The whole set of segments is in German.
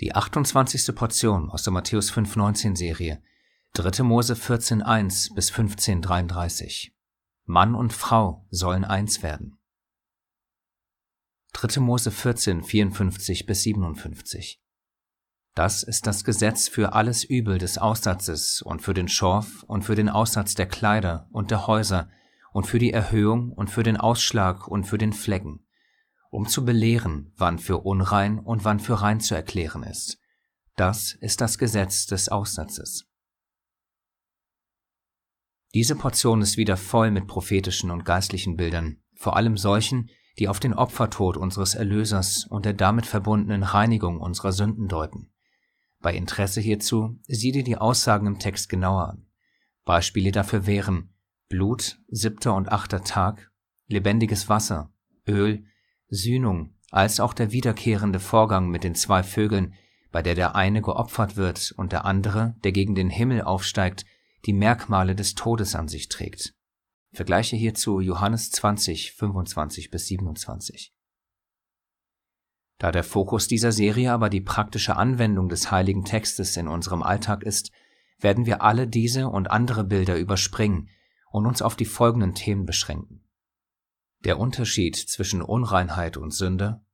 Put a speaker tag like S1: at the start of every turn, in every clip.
S1: Die 28. Portion aus der Matthäus 5,19 Serie, 3. Mose 14,1 bis 15,33. Mann und Frau sollen eins werden. 3. Mose 14, 54 bis 57. Das ist das Gesetz für alles Übel des Aussatzes und für den Schorf und für den Aussatz der Kleider und der Häuser und für die Erhöhung und für den Ausschlag und für den Flecken, um zu belehren, wann für unrein und wann für rein zu erklären ist. Das ist das Gesetz des Aussatzes. Diese Portion ist wieder voll mit prophetischen und geistlichen Bildern, vor allem solchen, die auf den Opfertod unseres Erlösers und der damit verbundenen Reinigung unserer Sünden deuten. Bei Interesse hierzu sieh dir die Aussagen im Text genauer an. Beispiele dafür wären Blut, siebter und achter Tag, lebendiges Wasser, Öl, Sühnung, als auch der wiederkehrende Vorgang mit den zwei Vögeln, bei der der eine geopfert wird und der andere, der gegen den Himmel aufsteigt, die Merkmale des Todes an sich trägt. Vergleiche hierzu Johannes 20, 25 bis 27. Da der Fokus dieser Serie aber die praktische Anwendung des heiligen Textes in unserem Alltag ist, werden wir alle diese und andere Bilder überspringen und uns auf die folgenden Themen beschränken. Der Unterschied zwischen Unreinheit und Sünde,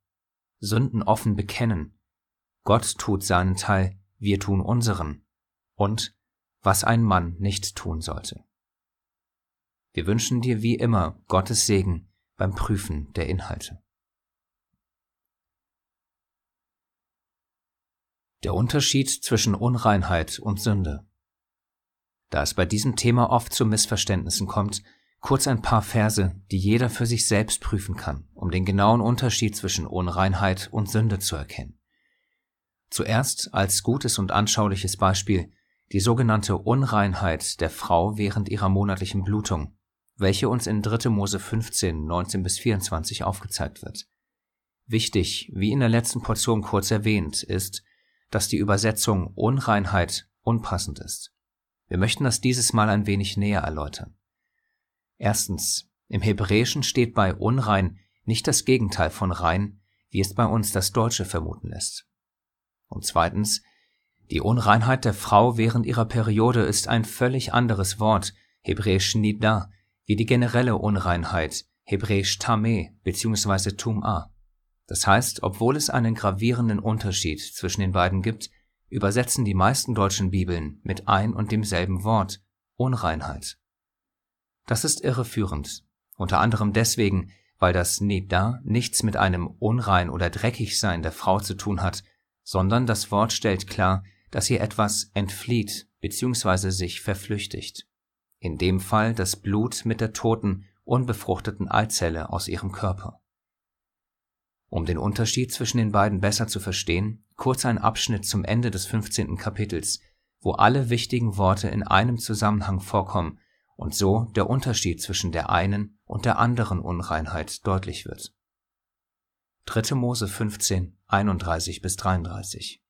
S1: Sünden offen bekennen, Gott tut seinen Teil, wir tun unseren, und was ein Mann nicht tun sollte. Wir wünschen dir wie immer Gottes Segen beim Prüfen der Inhalte. Der Unterschied zwischen Unreinheit und Sünde. Da es bei diesem Thema oft zu Missverständnissen kommt, kurz ein paar Verse, die jeder für sich selbst prüfen kann, um den genauen Unterschied zwischen Unreinheit und Sünde zu erkennen. Zuerst als gutes und anschauliches Beispiel die sogenannte Unreinheit der Frau während ihrer monatlichen Blutung, welche uns in 3. Mose 15, 19 bis 24 aufgezeigt wird. Wichtig, wie in der letzten Portion kurz erwähnt, ist, dass die Übersetzung Unreinheit unpassend ist. Wir möchten das dieses Mal ein wenig näher erläutern. Erstens, im Hebräischen steht bei unrein nicht das Gegenteil von rein, wie es bei uns das Deutsche vermuten lässt. Und zweitens, die Unreinheit der Frau während ihrer Periode ist ein völlig anderes Wort, hebräisch nida, wie die generelle Unreinheit, hebräisch tameh bzw. tum'a. Das heißt, obwohl es einen gravierenden Unterschied zwischen den beiden gibt, übersetzen die meisten deutschen Bibeln mit ein und demselben Wort Unreinheit. Das ist irreführend, unter anderem deswegen, weil das Nida nichts mit einem unrein oder dreckig sein der Frau zu tun hat, sondern das Wort stellt klar, dass ihr etwas entflieht bzw. sich verflüchtigt. In dem Fall das Blut mit der toten, unbefruchteten Eizelle aus ihrem Körper. Um den Unterschied zwischen den beiden besser zu verstehen, kurz ein Abschnitt zum Ende des 15. Kapitels, wo alle wichtigen Worte in einem Zusammenhang vorkommen und so der Unterschied zwischen der einen und der anderen Unreinheit deutlich wird. 3. Mose 15, 31 bis 33.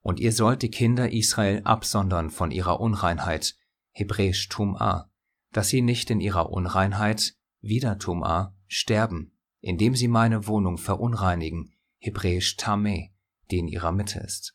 S1: Und ihr sollt die Kinder Israel absondern von ihrer Unreinheit, hebräisch Tum'a, dass sie nicht in ihrer Unreinheit, wieder Tum'a, sterben indem sie meine Wohnung verunreinigen, hebräisch Tameh, die in ihrer Mitte ist.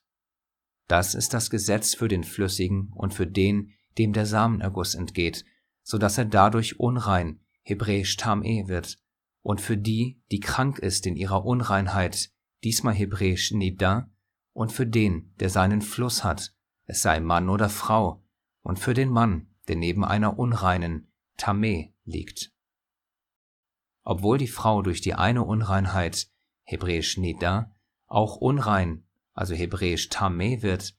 S1: Das ist das Gesetz für den Flüssigen und für den, dem der Samenerguss entgeht, so dass er dadurch unrein, hebräisch Tameh wird, und für die, die krank ist in ihrer Unreinheit, diesmal hebräisch Nida, und für den, der seinen Fluss hat, es sei Mann oder Frau, und für den Mann, der neben einer unreinen, Tameh liegt. Obwohl die Frau durch die eine Unreinheit, hebräisch Nida, auch unrein, also hebräisch Tameh wird,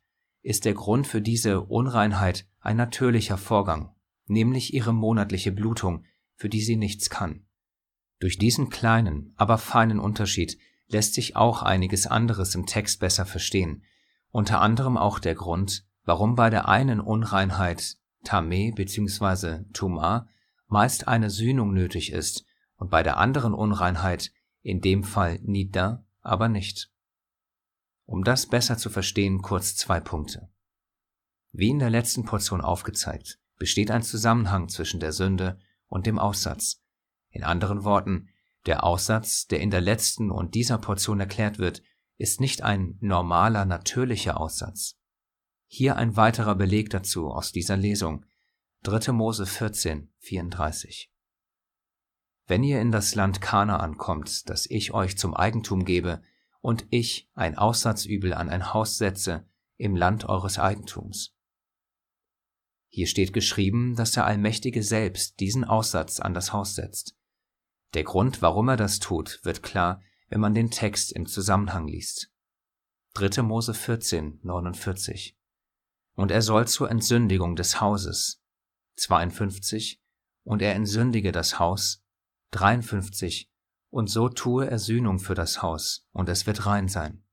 S1: ist der Grund für diese Unreinheit ein natürlicher Vorgang, nämlich ihre monatliche Blutung, für die sie nichts kann. Durch diesen kleinen, aber feinen Unterschied lässt sich auch einiges anderes im Text besser verstehen, unter anderem auch der Grund, warum bei der einen Unreinheit Tameh bzw. Tuma meist eine Sühnung nötig ist und bei der anderen Unreinheit, in dem Fall Nida, aber nicht. Um das besser zu verstehen, kurz zwei Punkte. Wie in der letzten Portion aufgezeigt, besteht ein Zusammenhang zwischen der Sünde und dem Aussatz. In anderen Worten, der Aussatz, der in der letzten und dieser Portion erklärt wird, ist nicht ein normaler, natürlicher Aussatz. Hier ein weiterer Beleg dazu aus dieser Lesung. 3. Mose 14, 34. Wenn ihr in das Land Kanaan kommt, das ich euch zum Eigentum gebe, und ich ein Aussatzübel an ein Haus setze im Land eures Eigentums. Hier steht geschrieben, dass der Allmächtige selbst diesen Aussatz an das Haus setzt. Der Grund, warum er das tut, wird klar, wenn man den Text im Zusammenhang liest. 3. Mose 14, 49. Und er soll zur Entsündigung des Hauses. 52. Und er entsündige das Haus. 53. Und so tue er Sühnung für das Haus, und es wird rein sein.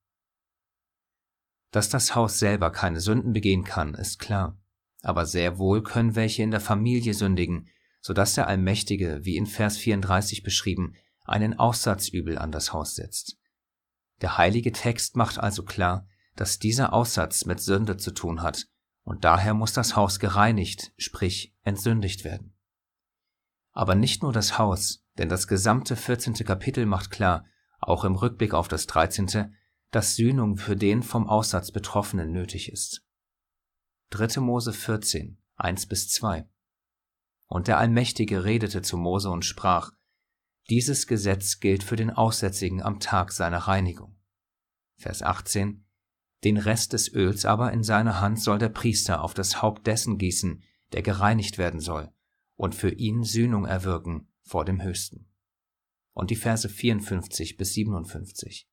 S1: Dass das Haus selber keine Sünden begehen kann, ist klar. Aber sehr wohl können welche in der Familie sündigen, so dass der Allmächtige, wie in Vers 34 beschrieben, einen Aussatzübel an das Haus setzt. Der heilige Text macht also klar, dass dieser Aussatz mit Sünde zu tun hat, und daher muss das Haus gereinigt, sprich entsündigt werden. Aber nicht nur das Haus, denn das gesamte 14. Kapitel macht klar, auch im Rückblick auf das 13., dass Sühnung für den vom Aussatz Betroffenen nötig ist. 3. Mose 14, 1 bis 2 Und der Allmächtige redete zu Mose und sprach, dieses Gesetz gilt für den Aussätzigen am Tag seiner Reinigung. Vers 18 Den Rest des Öls aber in seiner Hand soll der Priester auf das Haupt dessen gießen, der gereinigt werden soll, und für ihn Sühnung erwirken vor dem Höchsten. Und die Verse 54 bis 57.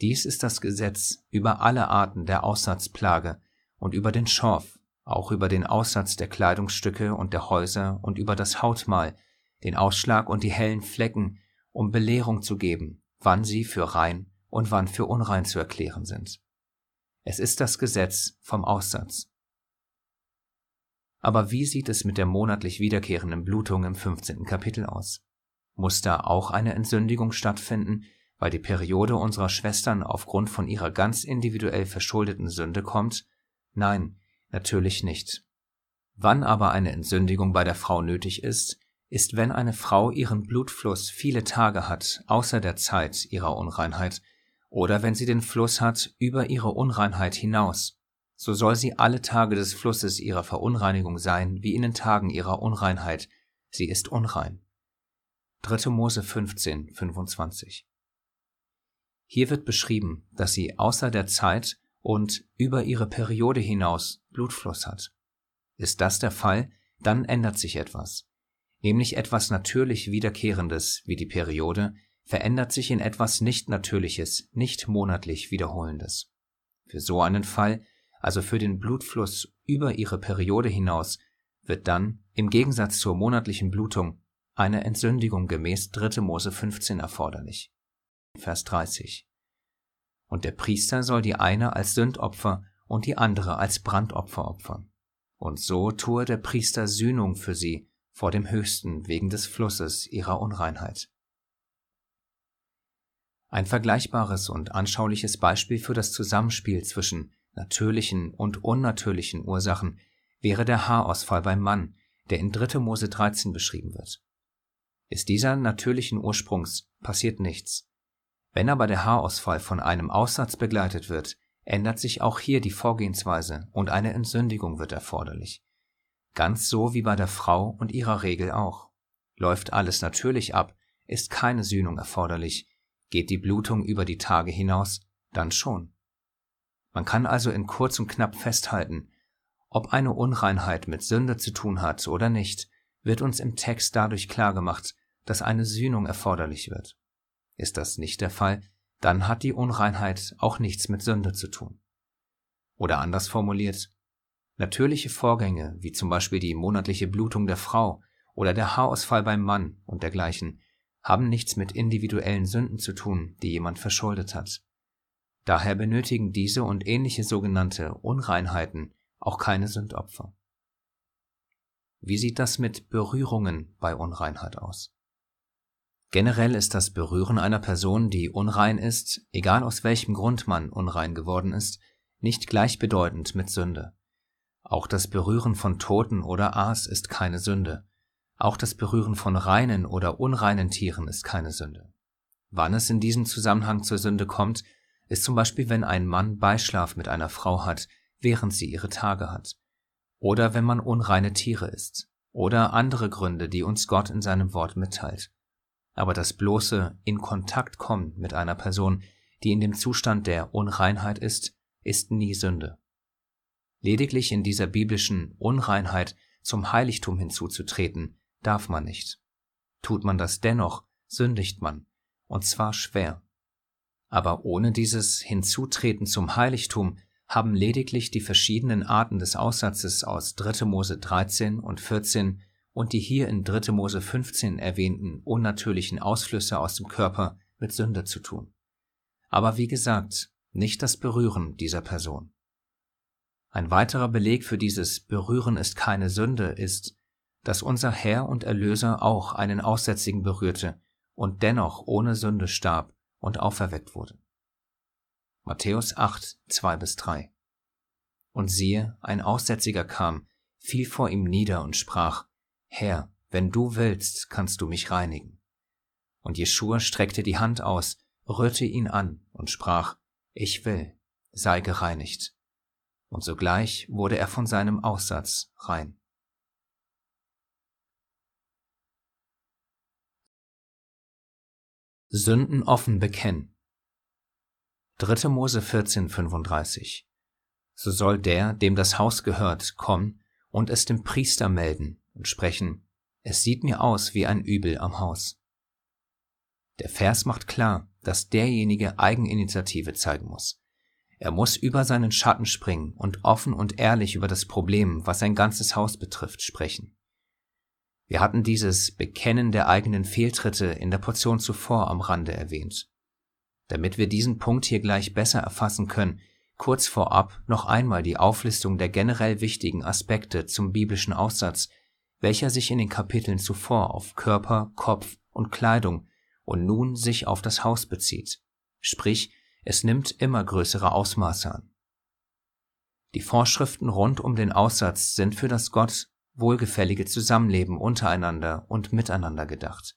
S1: Dies ist das Gesetz über alle Arten der Aussatzplage und über den Schorf, auch über den Aussatz der Kleidungsstücke und der Häuser und über das Hautmal, den Ausschlag und die hellen Flecken, um Belehrung zu geben, wann sie für rein und wann für unrein zu erklären sind. Es ist das Gesetz vom Aussatz. Aber wie sieht es mit der monatlich wiederkehrenden Blutung im 15. Kapitel aus? Muss da auch eine Entsündigung stattfinden, weil die Periode unserer Schwestern aufgrund von ihrer ganz individuell verschuldeten Sünde kommt? Nein, natürlich nicht. Wann aber eine Entsündigung bei der Frau nötig ist, ist, wenn eine Frau ihren Blutfluss viele Tage hat, außer der Zeit ihrer Unreinheit, oder wenn sie den Fluss hat über ihre Unreinheit hinaus, so soll sie alle Tage des Flusses ihrer Verunreinigung sein, wie in den Tagen ihrer Unreinheit, sie ist unrein. 3. Mose 15, 25 Hier wird beschrieben, dass sie außer der Zeit und über ihre Periode hinaus Blutfluss hat. Ist das der Fall, dann ändert sich etwas nämlich etwas natürlich Wiederkehrendes wie die Periode, verändert sich in etwas nicht Natürliches, nicht monatlich Wiederholendes. Für so einen Fall, also für den Blutfluss über ihre Periode hinaus, wird dann, im Gegensatz zur monatlichen Blutung, eine Entsündigung gemäß 3. Mose 15 erforderlich. Vers 30. Und der Priester soll die eine als Sündopfer und die andere als Brandopfer opfern. Und so tue der Priester Sühnung für sie vor dem Höchsten wegen des Flusses ihrer Unreinheit. Ein vergleichbares und anschauliches Beispiel für das Zusammenspiel zwischen natürlichen und unnatürlichen Ursachen wäre der Haarausfall beim Mann, der in 3. Mose 13 beschrieben wird. Ist dieser natürlichen Ursprungs, passiert nichts. Wenn aber der Haarausfall von einem Aussatz begleitet wird, ändert sich auch hier die Vorgehensweise und eine Entsündigung wird erforderlich. Ganz so wie bei der Frau und ihrer Regel auch. Läuft alles natürlich ab, ist keine Sühnung erforderlich, geht die Blutung über die Tage hinaus, dann schon. Man kann also in kurz und knapp festhalten, ob eine Unreinheit mit Sünde zu tun hat oder nicht, wird uns im Text dadurch klargemacht, dass eine Sühnung erforderlich wird. Ist das nicht der Fall, dann hat die Unreinheit auch nichts mit Sünde zu tun. Oder anders formuliert, Natürliche Vorgänge, wie zum Beispiel die monatliche Blutung der Frau oder der Haarausfall beim Mann und dergleichen, haben nichts mit individuellen Sünden zu tun, die jemand verschuldet hat. Daher benötigen diese und ähnliche sogenannte Unreinheiten auch keine Sündopfer. Wie sieht das mit Berührungen bei Unreinheit aus? Generell ist das Berühren einer Person, die unrein ist, egal aus welchem Grund man unrein geworden ist, nicht gleichbedeutend mit Sünde. Auch das Berühren von Toten oder Aas ist keine Sünde. Auch das Berühren von reinen oder unreinen Tieren ist keine Sünde. Wann es in diesem Zusammenhang zur Sünde kommt, ist zum Beispiel, wenn ein Mann Beischlaf mit einer Frau hat, während sie ihre Tage hat, oder wenn man unreine Tiere isst, oder andere Gründe, die uns Gott in seinem Wort mitteilt. Aber das bloße in Kontakt kommen mit einer Person, die in dem Zustand der Unreinheit ist, ist nie Sünde. Lediglich in dieser biblischen Unreinheit zum Heiligtum hinzuzutreten, darf man nicht. Tut man das dennoch, sündigt man, und zwar schwer. Aber ohne dieses Hinzutreten zum Heiligtum haben lediglich die verschiedenen Arten des Aussatzes aus 3. Mose 13 und 14 und die hier in 3. Mose 15 erwähnten unnatürlichen Ausflüsse aus dem Körper mit Sünde zu tun. Aber wie gesagt, nicht das Berühren dieser Person. Ein weiterer Beleg für dieses Berühren ist keine Sünde ist, dass unser Herr und Erlöser auch einen Aussätzigen berührte und dennoch ohne Sünde starb und auferweckt wurde. Matthäus 8, 2 bis 3. Und siehe, ein Aussätziger kam, fiel vor ihm nieder und sprach, Herr, wenn du willst, kannst du mich reinigen. Und Jeschua streckte die Hand aus, rührte ihn an und sprach, Ich will, sei gereinigt. Und sogleich wurde er von seinem Aussatz rein. Sünden offen bekennen. 3. Mose 14, 35. So soll der, dem das Haus gehört, kommen und es dem Priester melden und sprechen, es sieht mir aus wie ein Übel am Haus. Der Vers macht klar, dass derjenige Eigeninitiative zeigen muss. Er muss über seinen Schatten springen und offen und ehrlich über das Problem, was sein ganzes Haus betrifft, sprechen. Wir hatten dieses Bekennen der eigenen Fehltritte in der Portion zuvor am Rande erwähnt. Damit wir diesen Punkt hier gleich besser erfassen können, kurz vorab noch einmal die Auflistung der generell wichtigen Aspekte zum biblischen Aussatz, welcher sich in den Kapiteln zuvor auf Körper, Kopf und Kleidung und nun sich auf das Haus bezieht. Sprich, es nimmt immer größere Ausmaße an. Die Vorschriften rund um den Aussatz sind für das Gott wohlgefällige Zusammenleben untereinander und miteinander gedacht.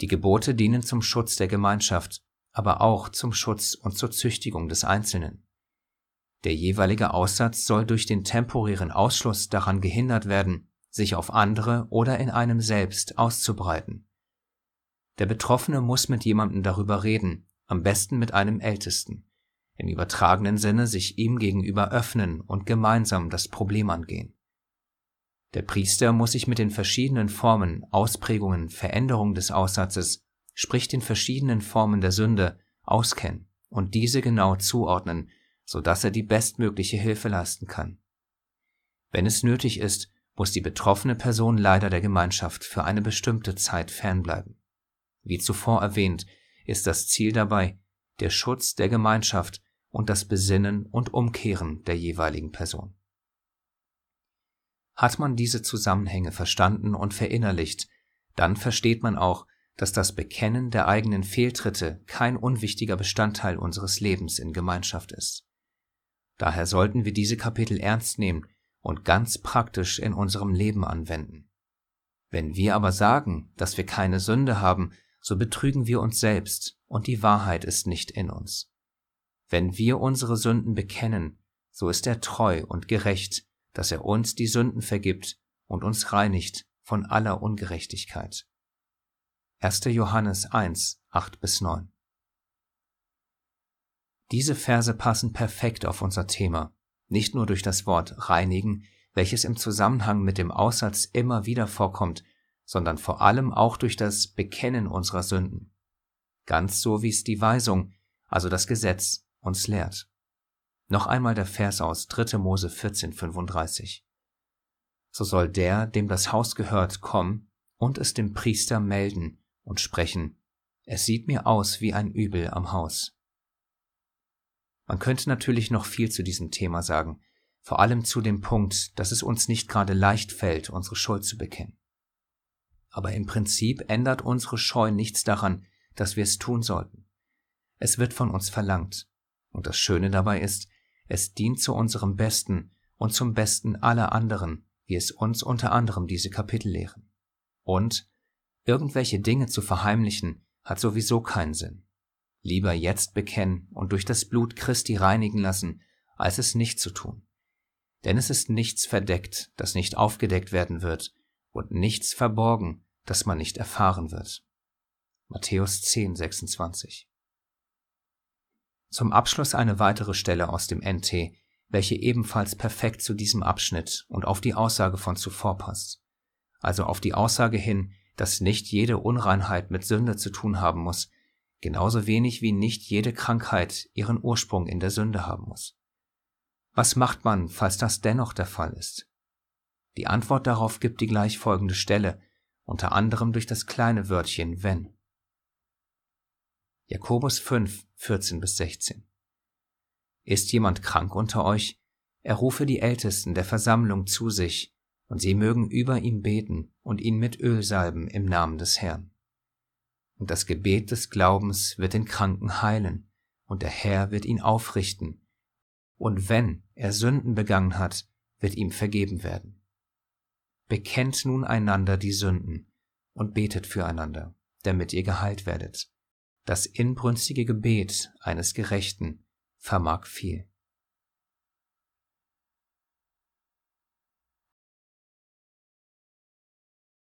S1: Die Gebote dienen zum Schutz der Gemeinschaft, aber auch zum Schutz und zur Züchtigung des Einzelnen. Der jeweilige Aussatz soll durch den temporären Ausschluss daran gehindert werden, sich auf andere oder in einem selbst auszubreiten. Der Betroffene muss mit jemandem darüber reden, am besten mit einem Ältesten, im übertragenen Sinne sich ihm gegenüber öffnen und gemeinsam das Problem angehen. Der Priester muss sich mit den verschiedenen Formen, Ausprägungen, Veränderungen des Aussatzes, sprich den verschiedenen Formen der Sünde, auskennen und diese genau zuordnen, so dass er die bestmögliche Hilfe leisten kann. Wenn es nötig ist, muss die betroffene Person leider der Gemeinschaft für eine bestimmte Zeit fernbleiben. Wie zuvor erwähnt, ist das Ziel dabei der Schutz der Gemeinschaft und das Besinnen und Umkehren der jeweiligen Person. Hat man diese Zusammenhänge verstanden und verinnerlicht, dann versteht man auch, dass das Bekennen der eigenen Fehltritte kein unwichtiger Bestandteil unseres Lebens in Gemeinschaft ist. Daher sollten wir diese Kapitel ernst nehmen und ganz praktisch in unserem Leben anwenden. Wenn wir aber sagen, dass wir keine Sünde haben, so betrügen wir uns selbst und die Wahrheit ist nicht in uns. Wenn wir unsere Sünden bekennen, so ist er treu und gerecht, dass er uns die Sünden vergibt und uns reinigt von aller Ungerechtigkeit. 1. Johannes 1, 8 bis 9. Diese Verse passen perfekt auf unser Thema, nicht nur durch das Wort reinigen, welches im Zusammenhang mit dem Aussatz immer wieder vorkommt, sondern vor allem auch durch das Bekennen unserer Sünden. Ganz so wie es die Weisung, also das Gesetz, uns lehrt. Noch einmal der Vers aus 3. Mose 14,35. So soll der, dem das Haus gehört, kommen und es dem Priester melden und sprechen, es sieht mir aus wie ein Übel am Haus. Man könnte natürlich noch viel zu diesem Thema sagen, vor allem zu dem Punkt, dass es uns nicht gerade leicht fällt, unsere Schuld zu bekennen. Aber im Prinzip ändert unsere Scheu nichts daran, dass wir es tun sollten. Es wird von uns verlangt. Und das Schöne dabei ist, es dient zu unserem Besten und zum Besten aller anderen, wie es uns unter anderem diese Kapitel lehren. Und irgendwelche Dinge zu verheimlichen, hat sowieso keinen Sinn. lieber jetzt bekennen und durch das Blut Christi reinigen lassen, als es nicht zu tun. Denn es ist nichts verdeckt, das nicht aufgedeckt werden wird, und nichts verborgen, das man nicht erfahren wird. Matthäus 10, 26. Zum Abschluss eine weitere Stelle aus dem NT, welche ebenfalls perfekt zu diesem Abschnitt und auf die Aussage von zuvor passt. Also auf die Aussage hin, dass nicht jede Unreinheit mit Sünde zu tun haben muss, genauso wenig wie nicht jede Krankheit ihren Ursprung in der Sünde haben muss. Was macht man, falls das dennoch der Fall ist? Die Antwort darauf gibt die gleich folgende Stelle, unter anderem durch das kleine Wörtchen wenn. Jakobus 5, 14 bis 16. Ist jemand krank unter euch, er rufe die Ältesten der Versammlung zu sich, und sie mögen über ihn beten und ihn mit Öl salben im Namen des Herrn. Und das Gebet des Glaubens wird den Kranken heilen, und der Herr wird ihn aufrichten, und wenn er Sünden begangen hat, wird ihm vergeben werden. Bekennt nun einander die Sünden und betet füreinander, damit ihr geheilt werdet. Das inbrünstige Gebet eines Gerechten vermag viel.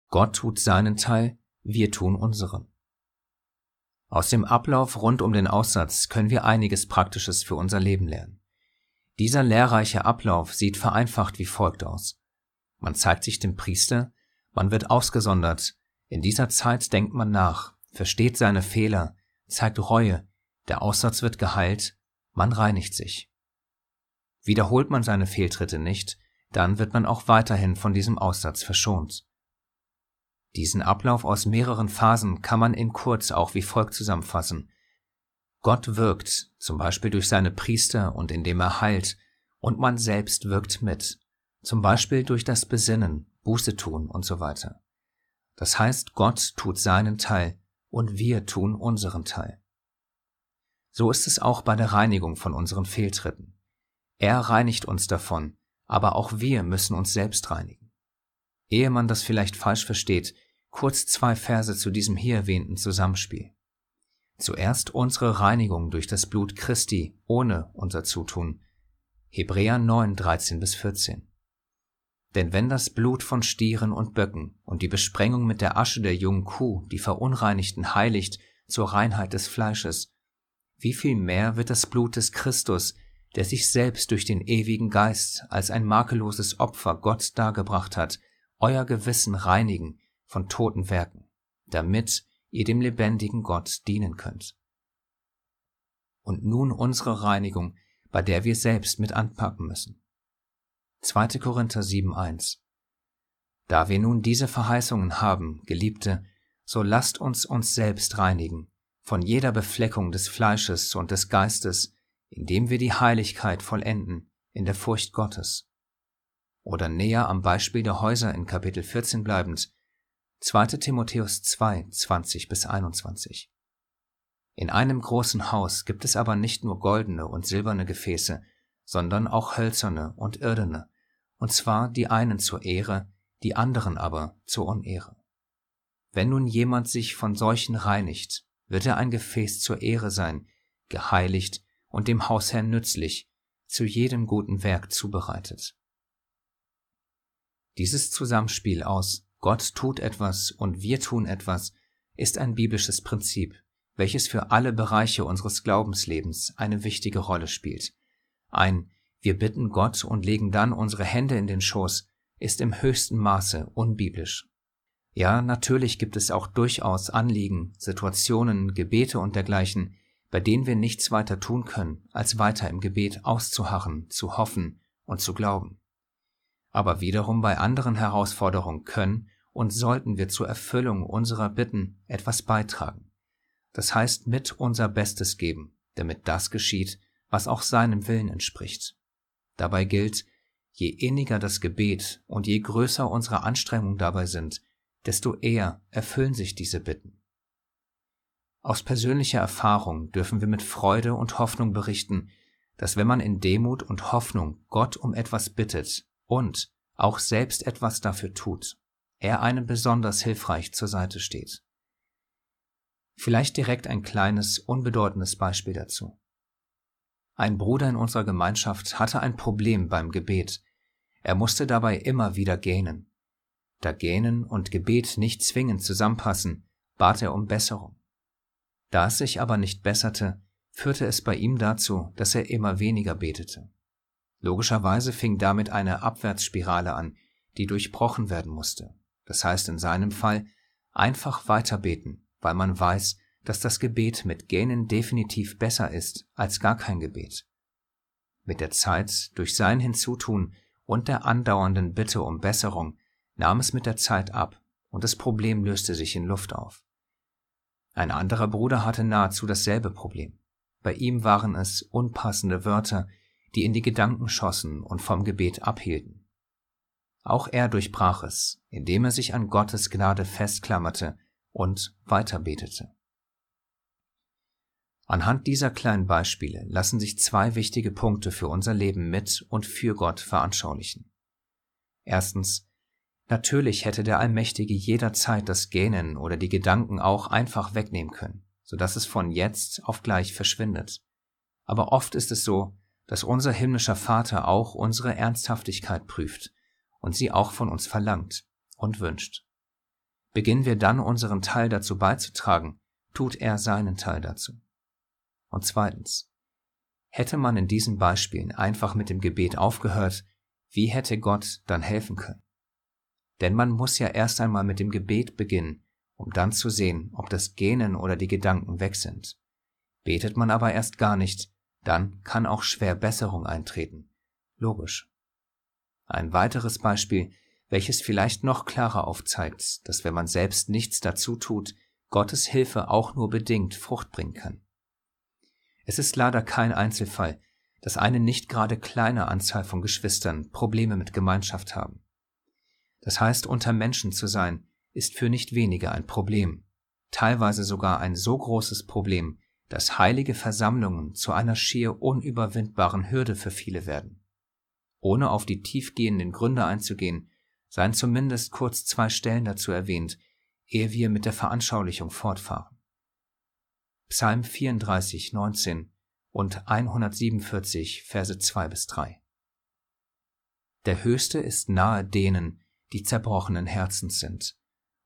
S1: Gott tut seinen Teil, wir tun unseren. Aus dem Ablauf rund um den Aussatz können wir einiges Praktisches für unser Leben lernen. Dieser lehrreiche Ablauf sieht vereinfacht wie folgt aus. Man zeigt sich dem Priester, man wird ausgesondert, in dieser Zeit denkt man nach, versteht seine Fehler, zeigt Reue, der Aussatz wird geheilt, man reinigt sich. Wiederholt man seine Fehltritte nicht, dann wird man auch weiterhin von diesem Aussatz verschont. Diesen Ablauf aus mehreren Phasen kann man in kurz auch wie folgt zusammenfassen. Gott wirkt, zum Beispiel durch seine Priester und indem er heilt, und man selbst wirkt mit, zum Beispiel durch das Besinnen, Buße tun und so weiter. Das heißt, Gott tut seinen Teil und wir tun unseren Teil. So ist es auch bei der Reinigung von unseren Fehltritten. Er reinigt uns davon, aber auch wir müssen uns selbst reinigen. Ehe man das vielleicht falsch versteht, kurz zwei Verse zu diesem hier erwähnten Zusammenspiel. Zuerst unsere Reinigung durch das Blut Christi ohne unser Zutun. Hebräer 9, 13 bis 14. Denn wenn das Blut von Stieren und Böcken und die Besprengung mit der Asche der jungen Kuh die Verunreinigten heiligt zur Reinheit des Fleisches, wie viel mehr wird das Blut des Christus, der sich selbst durch den ewigen Geist als ein makelloses Opfer Gott dargebracht hat, euer Gewissen reinigen von toten Werken, damit ihr dem lebendigen Gott dienen könnt. Und nun unsere Reinigung, bei der wir selbst mit anpacken müssen. 2. Korinther 7.1 Da wir nun diese Verheißungen haben, Geliebte, so lasst uns uns selbst reinigen, von jeder Befleckung des Fleisches und des Geistes, indem wir die Heiligkeit vollenden in der Furcht Gottes. Oder näher am Beispiel der Häuser in Kapitel 14 bleibend, 2. Timotheus 2, 20 bis 21. In einem großen Haus gibt es aber nicht nur goldene und silberne Gefäße, sondern auch hölzerne und irdene, und zwar die einen zur Ehre, die anderen aber zur Unehre. Wenn nun jemand sich von solchen reinigt, wird er ein Gefäß zur Ehre sein, geheiligt und dem Hausherrn nützlich, zu jedem guten Werk zubereitet. Dieses Zusammenspiel aus Gott tut etwas und wir tun etwas, ist ein biblisches Prinzip, welches für alle Bereiche unseres Glaubenslebens eine wichtige Rolle spielt. Ein Wir bitten Gott und legen dann unsere Hände in den Schoß ist im höchsten Maße unbiblisch. Ja, natürlich gibt es auch durchaus Anliegen, Situationen, Gebete und dergleichen, bei denen wir nichts weiter tun können, als weiter im Gebet auszuharren, zu hoffen und zu glauben aber wiederum bei anderen Herausforderungen können und sollten wir zur Erfüllung unserer Bitten etwas beitragen. Das heißt, mit unser Bestes geben, damit das geschieht, was auch seinem Willen entspricht. Dabei gilt, je inniger das Gebet und je größer unsere Anstrengungen dabei sind, desto eher erfüllen sich diese Bitten. Aus persönlicher Erfahrung dürfen wir mit Freude und Hoffnung berichten, dass wenn man in Demut und Hoffnung Gott um etwas bittet, und auch selbst etwas dafür tut, er einem besonders hilfreich zur Seite steht. Vielleicht direkt ein kleines, unbedeutendes Beispiel dazu. Ein Bruder in unserer Gemeinschaft hatte ein Problem beim Gebet. Er musste dabei immer wieder gähnen. Da Gähnen und Gebet nicht zwingend zusammenpassen, bat er um Besserung. Da es sich aber nicht besserte, führte es bei ihm dazu, dass er immer weniger betete. Logischerweise fing damit eine Abwärtsspirale an, die durchbrochen werden musste. Das heißt in seinem Fall einfach weiter beten, weil man weiß, dass das Gebet mit Gähnen definitiv besser ist als gar kein Gebet. Mit der Zeit, durch sein Hinzutun und der andauernden Bitte um Besserung, nahm es mit der Zeit ab und das Problem löste sich in Luft auf. Ein anderer Bruder hatte nahezu dasselbe Problem. Bei ihm waren es unpassende Wörter, die in die Gedanken schossen und vom Gebet abhielten. Auch er durchbrach es, indem er sich an Gottes Gnade festklammerte und weiterbetete. Anhand dieser kleinen Beispiele lassen sich zwei wichtige Punkte für unser Leben mit und für Gott veranschaulichen. Erstens, natürlich hätte der Allmächtige jederzeit das Gähnen oder die Gedanken auch einfach wegnehmen können, so dass es von jetzt auf gleich verschwindet. Aber oft ist es so, dass unser himmlischer Vater auch unsere Ernsthaftigkeit prüft und sie auch von uns verlangt und wünscht. Beginnen wir dann unseren Teil dazu beizutragen, tut er seinen Teil dazu. Und zweitens, hätte man in diesen Beispielen einfach mit dem Gebet aufgehört, wie hätte Gott dann helfen können? Denn man muss ja erst einmal mit dem Gebet beginnen, um dann zu sehen, ob das Gähnen oder die Gedanken weg sind. Betet man aber erst gar nicht, dann kann auch schwer Besserung eintreten. Logisch. Ein weiteres Beispiel, welches vielleicht noch klarer aufzeigt, dass wenn man selbst nichts dazu tut, Gottes Hilfe auch nur bedingt Frucht bringen kann. Es ist leider kein Einzelfall, dass eine nicht gerade kleine Anzahl von Geschwistern Probleme mit Gemeinschaft haben. Das heißt, unter Menschen zu sein, ist für nicht wenige ein Problem, teilweise sogar ein so großes Problem, dass heilige Versammlungen zu einer schier unüberwindbaren Hürde für viele werden. Ohne auf die tiefgehenden Gründe einzugehen, seien zumindest kurz zwei Stellen dazu erwähnt, ehe wir mit der Veranschaulichung fortfahren. Psalm 34, 19 und 147, Verse 2 bis 3. Der Höchste ist nahe denen, die zerbrochenen Herzens sind,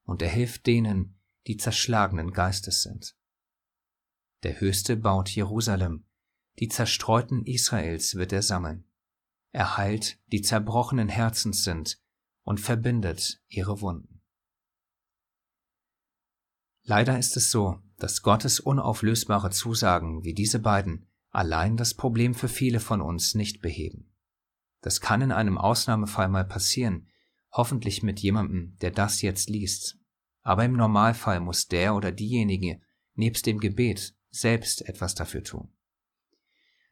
S1: und er hilft denen, die zerschlagenen Geistes sind. Der Höchste baut Jerusalem, die zerstreuten Israels wird er sammeln. Er heilt, die zerbrochenen Herzens sind, und verbindet ihre Wunden. Leider ist es so, dass Gottes unauflösbare Zusagen wie diese beiden allein das Problem für viele von uns nicht beheben. Das kann in einem Ausnahmefall mal passieren, hoffentlich mit jemandem, der das jetzt liest. Aber im Normalfall muss der oder diejenige nebst dem Gebet selbst etwas dafür tun.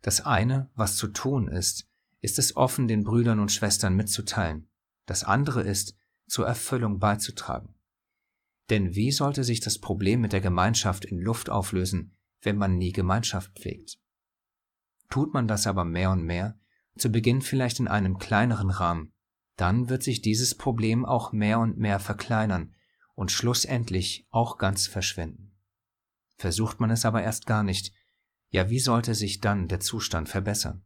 S1: Das eine, was zu tun ist, ist es offen den Brüdern und Schwestern mitzuteilen. Das andere ist, zur Erfüllung beizutragen. Denn wie sollte sich das Problem mit der Gemeinschaft in Luft auflösen, wenn man nie Gemeinschaft pflegt? Tut man das aber mehr und mehr, zu Beginn vielleicht in einem kleineren Rahmen, dann wird sich dieses Problem auch mehr und mehr verkleinern und schlussendlich auch ganz verschwinden. Versucht man es aber erst gar nicht, ja wie sollte sich dann der Zustand verbessern?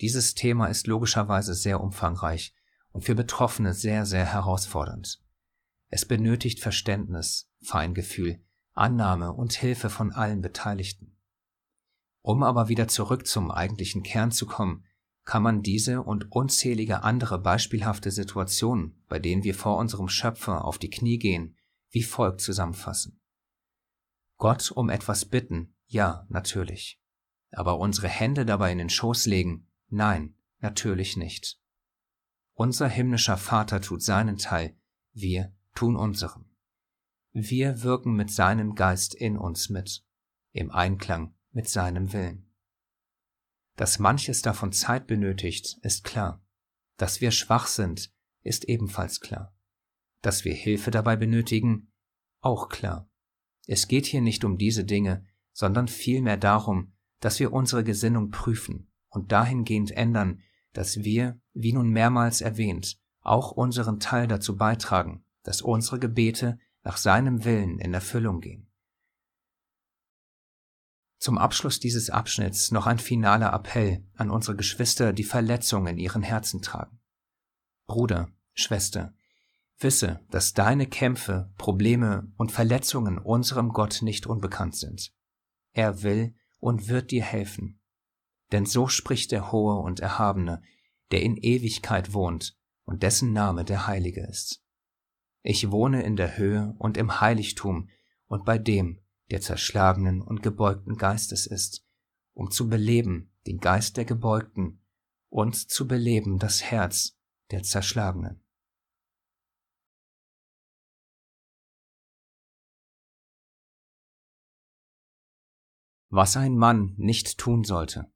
S1: Dieses Thema ist logischerweise sehr umfangreich und für Betroffene sehr, sehr herausfordernd. Es benötigt Verständnis, Feingefühl, Annahme und Hilfe von allen Beteiligten. Um aber wieder zurück zum eigentlichen Kern zu kommen, kann man diese und unzählige andere beispielhafte Situationen, bei denen wir vor unserem Schöpfer auf die Knie gehen, wie folgt zusammenfassen. Gott um etwas bitten, ja, natürlich. Aber unsere Hände dabei in den Schoß legen, nein, natürlich nicht. Unser himmlischer Vater tut seinen Teil, wir tun unseren. Wir wirken mit seinem Geist in uns mit, im Einklang mit seinem Willen. Dass manches davon Zeit benötigt, ist klar. Dass wir schwach sind, ist ebenfalls klar. Dass wir Hilfe dabei benötigen, auch klar. Es geht hier nicht um diese Dinge, sondern vielmehr darum, dass wir unsere Gesinnung prüfen und dahingehend ändern, dass wir, wie nun mehrmals erwähnt, auch unseren Teil dazu beitragen, dass unsere Gebete nach seinem Willen in Erfüllung gehen. Zum Abschluss dieses Abschnitts noch ein finaler Appell an unsere Geschwister, die Verletzungen in ihren Herzen tragen. Bruder, Schwester, wisse, dass deine Kämpfe, Probleme und Verletzungen unserem Gott nicht unbekannt sind. Er will und wird dir helfen. Denn so spricht der Hohe und Erhabene, der in Ewigkeit wohnt und dessen Name der Heilige ist. Ich wohne in der Höhe und im Heiligtum und bei dem, der zerschlagenen und gebeugten Geistes ist, um zu beleben den Geist der Gebeugten und zu beleben das Herz der Zerschlagenen. Was ein Mann nicht tun sollte.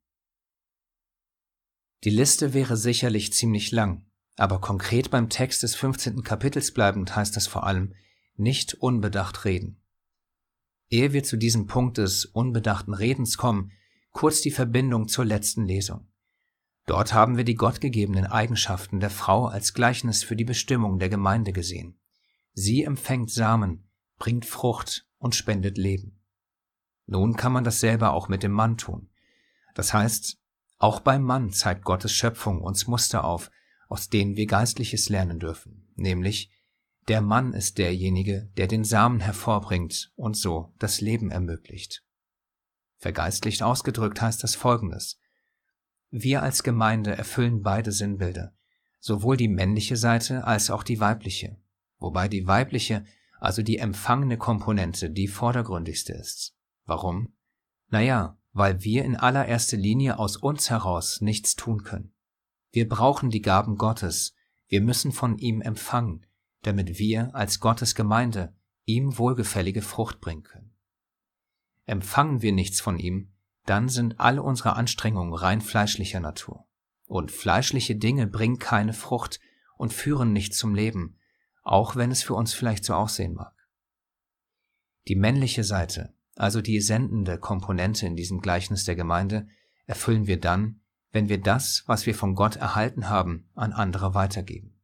S1: Die Liste wäre sicherlich ziemlich lang, aber konkret beim Text des 15. Kapitels bleibend heißt das vor allem nicht unbedacht reden. Ehe wir zu diesem Punkt des unbedachten Redens kommen, kurz die Verbindung zur letzten Lesung. Dort haben wir die gottgegebenen Eigenschaften der Frau als Gleichnis für die Bestimmung der Gemeinde gesehen. Sie empfängt Samen, bringt Frucht und spendet Leben. Nun kann man dasselbe auch mit dem Mann tun. Das heißt, auch beim Mann zeigt Gottes Schöpfung uns Muster auf, aus denen wir Geistliches lernen dürfen, nämlich der Mann ist derjenige, der den Samen hervorbringt und so das Leben ermöglicht. Vergeistlicht ausgedrückt heißt das folgendes. Wir als Gemeinde erfüllen beide Sinnbilder, sowohl die männliche Seite als auch die weibliche, wobei die weibliche, also die empfangene Komponente, die vordergründigste ist. Warum? Naja, weil wir in allererster Linie aus uns heraus nichts tun können. Wir brauchen die Gaben Gottes, wir müssen von ihm empfangen, damit wir als Gottes Gemeinde ihm wohlgefällige Frucht bringen können. Empfangen wir nichts von ihm, dann sind alle unsere Anstrengungen rein fleischlicher Natur. Und fleischliche Dinge bringen keine Frucht und führen nicht zum Leben, auch wenn es für uns vielleicht so aussehen mag. Die männliche Seite, also die sendende Komponente in diesem Gleichnis der Gemeinde, erfüllen wir dann, wenn wir das, was wir von Gott erhalten haben, an andere weitergeben.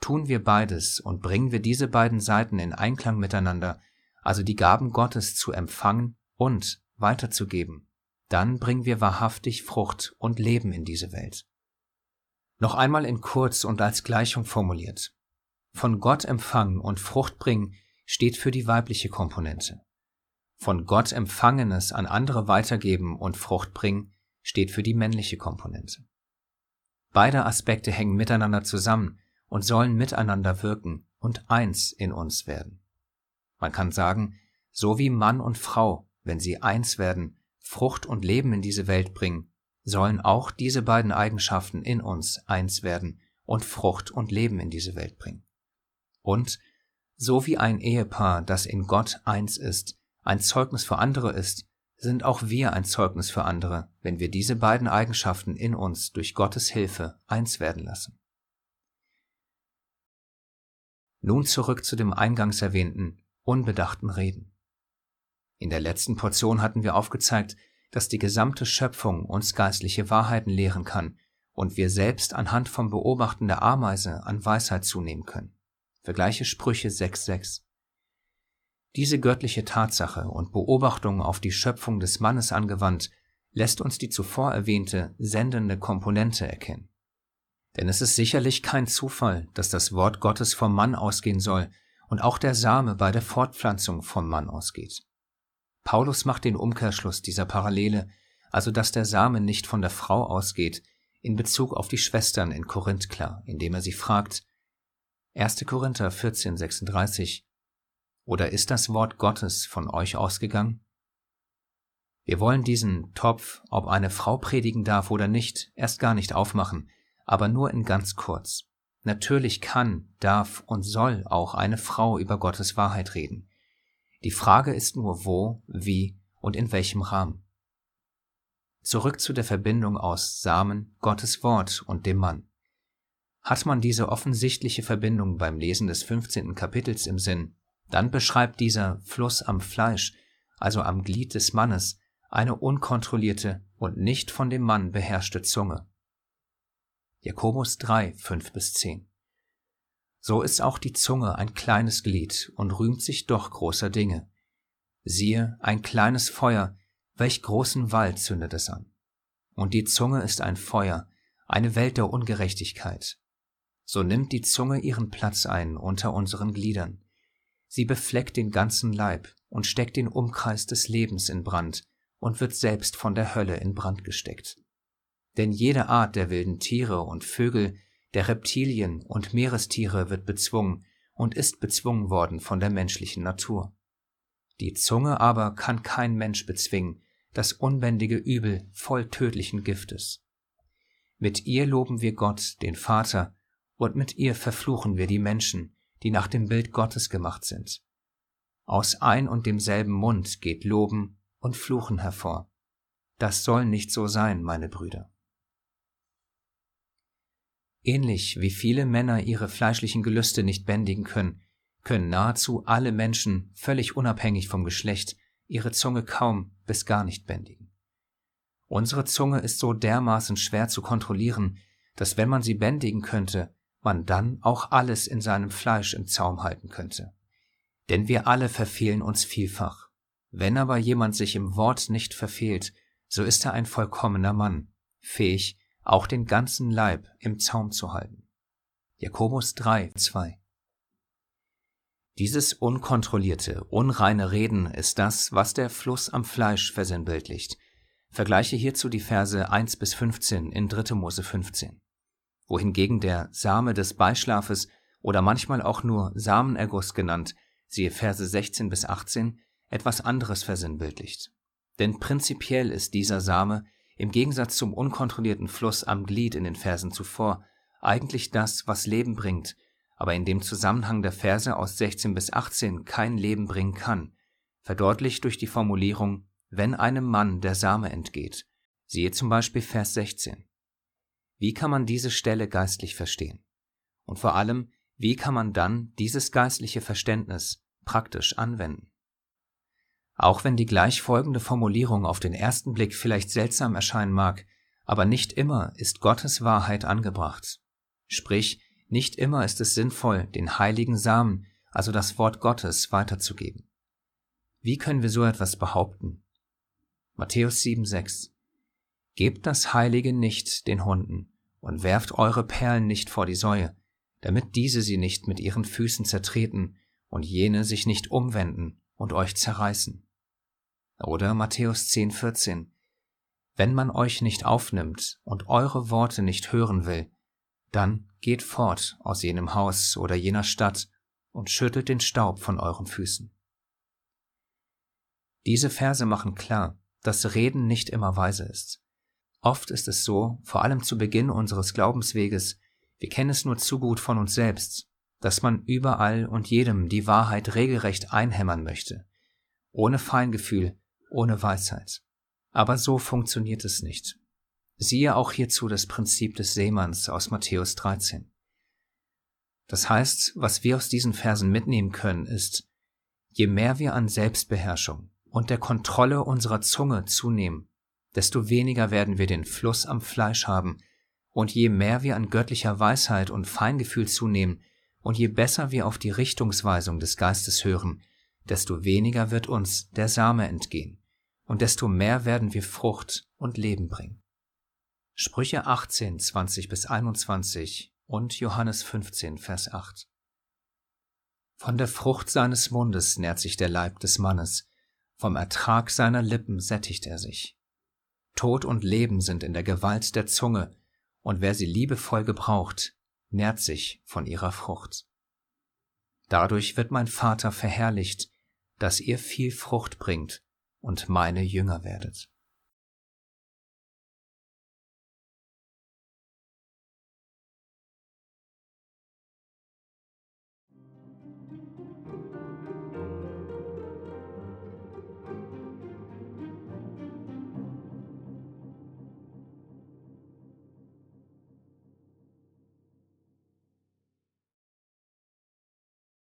S1: Tun wir beides und bringen wir diese beiden Seiten in Einklang miteinander, also die Gaben Gottes zu empfangen und weiterzugeben, dann bringen wir wahrhaftig Frucht und Leben in diese Welt. Noch einmal in kurz und als Gleichung formuliert. Von Gott empfangen und Frucht bringen steht für die weibliche Komponente. Von Gott empfangenes an andere weitergeben und Frucht bringen steht für die männliche Komponente. Beide Aspekte hängen miteinander zusammen und sollen miteinander wirken und eins in uns werden. Man kann sagen, so wie Mann und Frau, wenn sie eins werden, Frucht und Leben in diese Welt bringen, sollen auch diese beiden Eigenschaften in uns eins werden und Frucht und Leben in diese Welt bringen. Und so wie ein Ehepaar, das in Gott eins ist, ein Zeugnis für andere ist, sind auch wir ein Zeugnis für andere, wenn wir diese beiden Eigenschaften in uns durch Gottes Hilfe eins werden lassen. Nun zurück zu dem eingangs erwähnten, unbedachten Reden. In der letzten Portion hatten wir aufgezeigt, dass die gesamte Schöpfung uns geistliche Wahrheiten lehren kann und wir selbst anhand vom Beobachten der Ameise an Weisheit zunehmen können. Vergleiche Sprüche 6.6. Diese göttliche Tatsache und Beobachtung auf die Schöpfung des Mannes angewandt, lässt uns die zuvor erwähnte sendende Komponente erkennen. Denn es ist sicherlich kein Zufall, dass das Wort Gottes vom Mann ausgehen soll und auch der Same bei der Fortpflanzung vom Mann ausgeht. Paulus macht den Umkehrschluss dieser Parallele, also dass der Same nicht von der Frau ausgeht, in Bezug auf die Schwestern in Korinth klar, indem er sie fragt, 1. Korinther 14, 36, oder ist das Wort Gottes von euch ausgegangen? Wir wollen diesen Topf, ob eine Frau predigen darf oder nicht, erst gar nicht aufmachen, aber nur in ganz kurz. Natürlich kann, darf und soll auch eine Frau über Gottes Wahrheit reden. Die Frage ist nur wo, wie und in welchem Rahmen. Zurück zu der Verbindung aus Samen, Gottes Wort und dem Mann. Hat man diese offensichtliche Verbindung beim Lesen des 15. Kapitels im Sinn, dann beschreibt dieser Fluss am Fleisch, also am Glied des Mannes, eine unkontrollierte und nicht von dem Mann beherrschte Zunge. Jakobus 3, 5 bis 10. So ist auch die Zunge ein kleines Glied und rühmt sich doch großer Dinge. Siehe, ein kleines Feuer, welch großen Wald zündet es an. Und die Zunge ist ein Feuer, eine Welt der Ungerechtigkeit. So nimmt die Zunge ihren Platz ein unter unseren Gliedern. Sie befleckt den ganzen Leib und steckt den Umkreis des Lebens in Brand und wird selbst von der Hölle in Brand gesteckt. Denn jede Art der wilden Tiere und Vögel, der Reptilien und Meerestiere wird bezwungen und ist bezwungen worden von der menschlichen Natur. Die Zunge aber kann kein Mensch bezwingen, das unbändige Übel voll tödlichen Giftes. Mit ihr loben wir Gott, den Vater, und mit ihr verfluchen wir die Menschen, die nach dem Bild Gottes gemacht sind. Aus ein und demselben Mund geht Loben und Fluchen hervor. Das soll nicht so sein, meine Brüder. Ähnlich wie viele Männer ihre fleischlichen Gelüste nicht bändigen können, können nahezu alle Menschen, völlig unabhängig vom Geschlecht, ihre Zunge kaum bis gar nicht bändigen. Unsere Zunge ist so dermaßen schwer zu kontrollieren, dass wenn man sie bändigen könnte, man dann auch alles in seinem Fleisch im Zaum halten könnte. Denn wir alle verfehlen uns vielfach. Wenn aber jemand sich im Wort nicht verfehlt, so ist er ein vollkommener Mann, fähig, auch den ganzen Leib im Zaum zu halten. Jakobus 3, 2. Dieses unkontrollierte, unreine Reden ist das, was der Fluss am Fleisch versinnbildlicht. Vergleiche hierzu die Verse 1 bis 15 in 3. Mose 15. Wohingegen der Same des Beischlafes oder manchmal auch nur Samenerguss genannt, siehe Verse 16 bis 18, etwas anderes versinnbildlicht. Denn prinzipiell ist dieser Same im Gegensatz zum unkontrollierten Fluss am Glied in den Versen zuvor eigentlich das, was Leben bringt, aber in dem Zusammenhang der Verse aus 16 bis 18 kein Leben bringen kann, verdeutlicht durch die Formulierung, wenn einem Mann der Same entgeht. Siehe zum Beispiel Vers 16. Wie kann man diese Stelle geistlich verstehen? Und vor allem, wie kann man dann dieses geistliche Verständnis praktisch anwenden? Auch wenn die gleich folgende Formulierung auf den ersten Blick vielleicht seltsam erscheinen mag, aber nicht immer ist Gottes Wahrheit angebracht. Sprich, nicht immer ist es sinnvoll, den heiligen Samen, also das Wort Gottes, weiterzugeben. Wie können wir so etwas behaupten? Matthäus 7,6 Gebt das Heilige nicht den Hunden und werft eure Perlen nicht vor die Säue, damit diese sie nicht mit ihren Füßen zertreten und jene sich nicht umwenden und euch zerreißen. Oder Matthäus 10, 14. Wenn man euch nicht aufnimmt und eure Worte nicht hören will, dann geht fort aus jenem Haus oder jener Stadt und schüttelt den Staub von euren Füßen. Diese Verse machen klar, dass Reden nicht immer weise ist. Oft ist es so, vor allem zu Beginn unseres Glaubensweges, wir kennen es nur zu gut von uns selbst, dass man überall und jedem die Wahrheit regelrecht einhämmern möchte, ohne Feingefühl, ohne Weisheit. Aber so funktioniert es nicht. Siehe auch hierzu das Prinzip des Seemanns aus Matthäus 13. Das heißt, was wir aus diesen Versen mitnehmen können, ist, je mehr wir an Selbstbeherrschung und der Kontrolle unserer Zunge zunehmen, desto weniger werden wir den Fluss am Fleisch haben, und je mehr wir an göttlicher Weisheit und Feingefühl zunehmen, und je besser wir auf die Richtungsweisung des Geistes hören, desto weniger wird uns der Same entgehen und desto mehr werden wir Frucht und Leben bringen. Sprüche 18, 20 bis 21 und Johannes 15, Vers 8. Von der Frucht seines Mundes nährt sich der Leib des Mannes, vom Ertrag seiner Lippen sättigt er sich. Tod und Leben sind in der Gewalt der Zunge, und wer sie liebevoll gebraucht, nährt sich von ihrer Frucht. Dadurch wird mein Vater verherrlicht, dass ihr viel Frucht bringt und meine Jünger werdet.